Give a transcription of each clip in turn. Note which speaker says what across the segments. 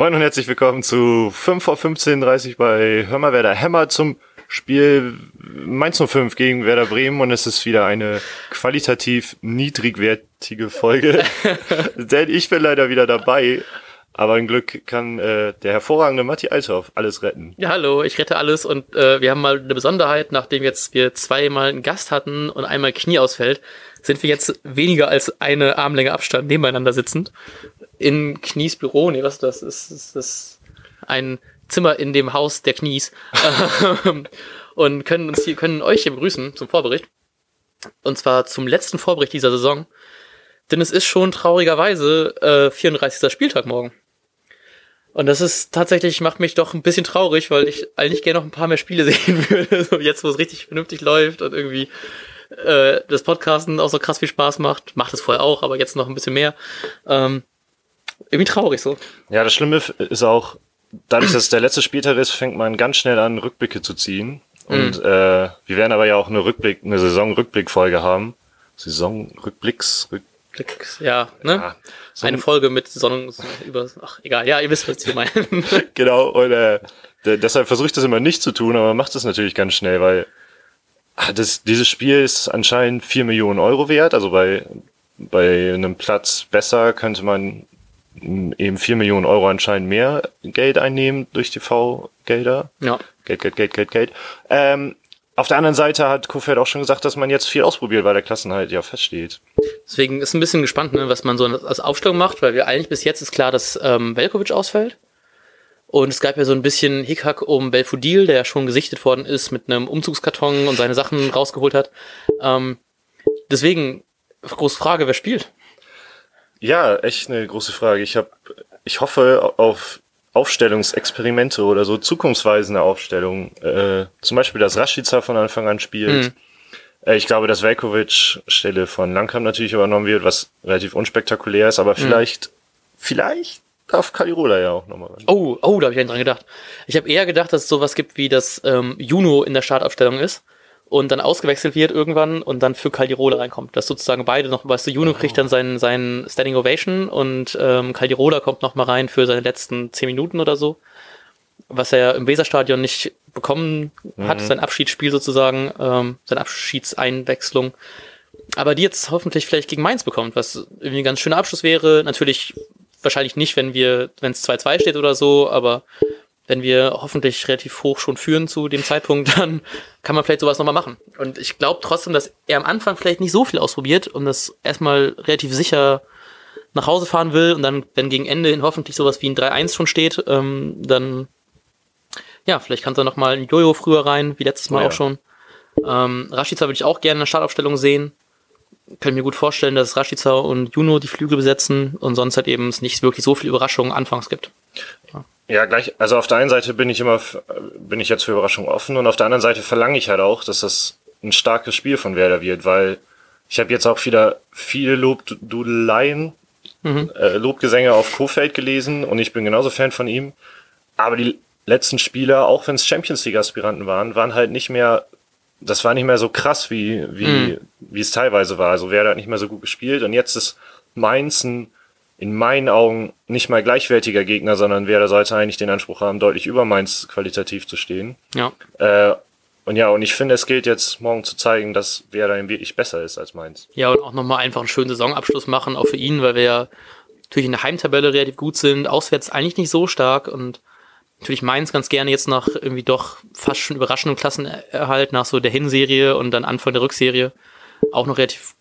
Speaker 1: Moin und herzlich willkommen zu 5 vor 15.30 bei Hör mal, wer da hämmert zum Spiel Mainz 05 gegen Werder Bremen. Und es ist wieder eine qualitativ niedrigwertige Folge, denn ich bin leider wieder dabei. Aber ein Glück kann äh, der hervorragende Matti Althoff alles retten.
Speaker 2: Ja, hallo, ich rette alles. Und äh, wir haben mal eine Besonderheit, nachdem jetzt wir zweimal einen Gast hatten und einmal Knie ausfällt, sind wir jetzt weniger als eine Armlänge Abstand nebeneinander sitzend in Knies Büro. Nee, was ist das? Ist, ist das ein Zimmer in dem Haus der Knies. und können uns hier, können euch hier begrüßen zum Vorbericht. Und zwar zum letzten Vorbericht dieser Saison. Denn es ist schon traurigerweise äh, 34. Spieltag morgen. Und das ist tatsächlich, macht mich doch ein bisschen traurig, weil ich eigentlich gerne noch ein paar mehr Spiele sehen würde. So jetzt, wo es richtig vernünftig läuft und irgendwie äh, das Podcasten auch so krass viel Spaß macht. Macht es vorher auch, aber jetzt noch ein bisschen mehr. Ähm, irgendwie traurig so.
Speaker 1: Ja, das Schlimme ist auch, dadurch, dass es der letzte Spieltag ist, fängt man ganz schnell an, Rückblicke zu ziehen. Und mhm. äh, wir werden aber ja auch eine Rückblick, eine Saison-Rückblick-Folge haben. Saison-Rückblicks,
Speaker 2: Rückblicks, ja, ne? Ja, so eine Folge mit Sonnen über, ach egal, ja, ihr wisst, was ich meine.
Speaker 1: genau, und äh, deshalb versuche ich das immer nicht zu tun, aber man macht das natürlich ganz schnell, weil ah, das, dieses Spiel ist anscheinend vier Millionen Euro wert, also bei, bei einem Platz besser könnte man eben vier Millionen Euro anscheinend mehr Geld einnehmen durch TV-Gelder.
Speaker 2: Ja.
Speaker 1: Geld, Geld, Geld, Geld, Geld. Ähm, auf der anderen Seite hat Kofeld auch schon gesagt, dass man jetzt viel ausprobiert, weil der Klassenhalt ja feststeht.
Speaker 2: Deswegen ist ein bisschen gespannt, ne, was man so als Aufstellung macht, weil wir eigentlich bis jetzt ist klar, dass ähm, Velkovic ausfällt. Und es gab ja so ein bisschen Hickhack um Belfodil, der ja schon gesichtet worden ist mit einem Umzugskarton und seine Sachen rausgeholt hat. Ähm, deswegen, große Frage, wer spielt?
Speaker 1: Ja, echt eine große Frage. Ich habe, ich hoffe auf Aufstellungsexperimente oder so zukunftsweisende Aufstellungen. Äh, zum Beispiel, dass Rashica von Anfang an spielt. Mhm. Äh, ich glaube, dass Velkovic Stelle von Langkamp natürlich übernommen wird, was relativ unspektakulär ist, aber vielleicht, mhm. vielleicht darf Kalirola ja auch nochmal
Speaker 2: rein. Oh, oh, da habe ich dran gedacht. Ich habe eher gedacht, dass es sowas gibt, wie das ähm, Juno in der Startaufstellung ist und dann ausgewechselt wird irgendwann und dann für Caldirola reinkommt. Dass sozusagen beide noch, weißt du, Juno kriegt dann seinen, seinen Standing Ovation und ähm, Caldirola kommt noch mal rein für seine letzten zehn Minuten oder so. Was er im Weserstadion nicht bekommen hat, mhm. sein Abschiedsspiel sozusagen, ähm, seine Abschiedseinwechslung. Aber die jetzt hoffentlich vielleicht gegen Mainz bekommt, was irgendwie ein ganz schöner Abschluss wäre. Natürlich wahrscheinlich nicht, wenn wir, wenn es 2-2 steht oder so, aber wenn wir hoffentlich relativ hoch schon führen zu dem Zeitpunkt, dann kann man vielleicht sowas nochmal machen. Und ich glaube trotzdem, dass er am Anfang vielleicht nicht so viel ausprobiert und das erstmal relativ sicher nach Hause fahren will und dann, wenn gegen Ende hin hoffentlich sowas wie ein 3-1 schon steht, ähm, dann ja, vielleicht kann er noch mal ein Jojo früher rein, wie letztes Mal oh ja. auch schon. Ähm, Rashica würde ich auch gerne in der Startaufstellung sehen. Kann mir gut vorstellen, dass Rashica und Juno die Flügel besetzen und sonst halt eben es nicht wirklich so viel Überraschungen anfangs gibt.
Speaker 1: Ja. Gleich. Also auf der einen Seite bin ich immer, bin ich jetzt für Überraschungen offen und auf der anderen Seite verlange ich halt auch, dass das ein starkes Spiel von Werder wird, weil ich habe jetzt auch wieder viele Lobdudeleien, mhm. äh, Lobgesänge auf Kofeld gelesen und ich bin genauso Fan von ihm. Aber die letzten Spieler, auch wenn es Champions League Aspiranten waren, waren halt nicht mehr, das war nicht mehr so krass wie wie mhm. wie es teilweise war. Also Werder hat nicht mehr so gut gespielt und jetzt ist Mainz ein in meinen Augen nicht mal gleichwertiger Gegner, sondern wer da sollte eigentlich den Anspruch haben, deutlich über Mainz qualitativ zu stehen.
Speaker 2: Ja.
Speaker 1: Äh, und ja, und ich finde, es gilt jetzt morgen zu zeigen, dass wer da wirklich besser ist als Mainz.
Speaker 2: Ja, und auch nochmal einfach einen schönen Saisonabschluss machen, auch für ihn, weil wir ja natürlich in der Heimtabelle relativ gut sind, auswärts eigentlich nicht so stark und natürlich Mainz ganz gerne jetzt nach irgendwie doch fast schon überraschenden Klassenerhalt nach so der Hinserie und dann Anfang der Rückserie auch noch relativ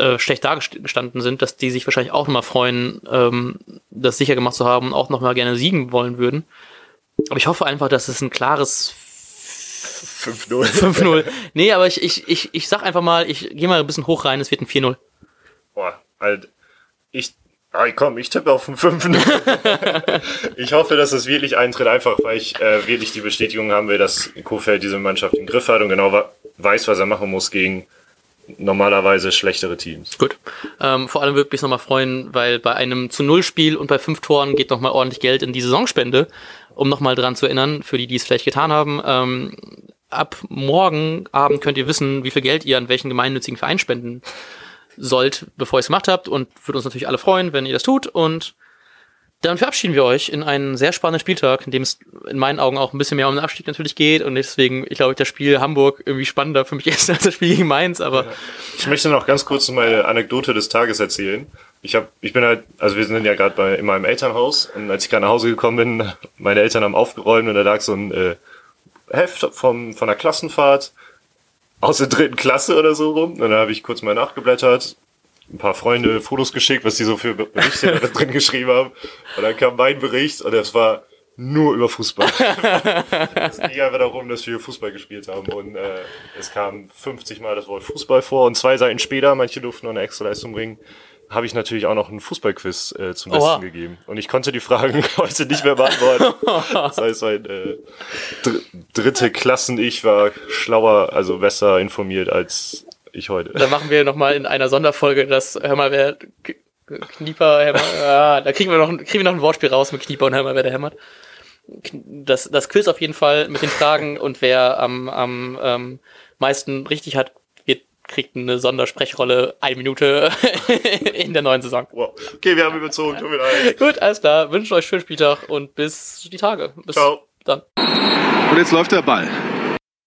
Speaker 2: äh, schlecht dargestanden sind, dass die sich wahrscheinlich auch nochmal freuen, ähm, das sicher gemacht zu haben und auch nochmal gerne siegen wollen würden. Aber ich hoffe einfach, dass es ein klares 5-0. 5-0. Nee, aber ich, ich, ich, ich sag einfach mal, ich gehe mal ein bisschen hoch rein, es wird ein 4-0.
Speaker 1: Boah, halt, ich, ah, komm, ich tippe auf ein 5-0. ich hoffe, dass es wirklich eintritt, einfach weil ich äh, wirklich die Bestätigung haben will, dass Kofeld diese Mannschaft im Griff hat und genau weiß, was er machen muss gegen normalerweise schlechtere Teams.
Speaker 2: Gut. Ähm, vor allem würde mich nochmal freuen, weil bei einem zu Null Spiel und bei fünf Toren geht nochmal ordentlich Geld in die Saisonspende, um nochmal dran zu erinnern, für die, die es vielleicht getan haben. Ähm, ab morgen Abend könnt ihr wissen, wie viel Geld ihr an welchen gemeinnützigen Verein spenden sollt, bevor ihr es gemacht habt und würde uns natürlich alle freuen, wenn ihr das tut und Dann verabschieden wir euch in einen sehr spannenden Spieltag, in dem es in meinen Augen auch ein bisschen mehr um den Abstieg natürlich geht und deswegen, ich glaube, das Spiel Hamburg irgendwie spannender für mich ist als das Spiel gegen Mainz, aber.
Speaker 1: Ich möchte noch ganz kurz meine Anekdote des Tages erzählen. Ich habe, ich bin halt, also wir sind ja gerade bei in meinem Elternhaus und als ich gerade nach Hause gekommen bin, meine Eltern haben aufgeräumt und da lag so ein äh, Heft vom, von der Klassenfahrt aus der dritten Klasse oder so rum. Und dann habe ich kurz mal nachgeblättert, ein paar Freunde Fotos geschickt, was die so für Berichte da drin geschrieben haben. Und dann kam mein Bericht und es war nur über Fußball. es ging einfach darum, dass wir Fußball gespielt haben. Und äh, es kam 50 Mal das Wort Fußball vor und zwei Seiten später, manche durften noch eine extra Leistung bringen, habe ich natürlich auch noch einen Fußballquiz äh, zum Besten
Speaker 2: Oha.
Speaker 1: gegeben. Und ich konnte die Fragen heute nicht mehr beantworten. Das heißt, mein äh, dr dritte Klassen-Ich war schlauer, also besser informiert als ich heute.
Speaker 2: Dann machen wir nochmal in einer Sonderfolge das, hör mal, wer Knieper, mal, ja, da kriegen wir noch, ein- kriegen wir noch ein Wortspiel raus mit Knieper und hör mal, wer der hämmert. Das, das Quiz auf jeden Fall mit den Fragen und wer am, am ähm, meisten richtig hat, wird, kriegt eine Sondersprechrolle eine Minute in der neuen Saison.
Speaker 1: Wow. Okay, wir haben überzogen, tut mir leid.
Speaker 2: Gut, alles klar. Wünsche euch schönen Spieltag und bis die Tage. Bis
Speaker 1: Ciao.
Speaker 2: dann.
Speaker 3: Und jetzt läuft der Ball.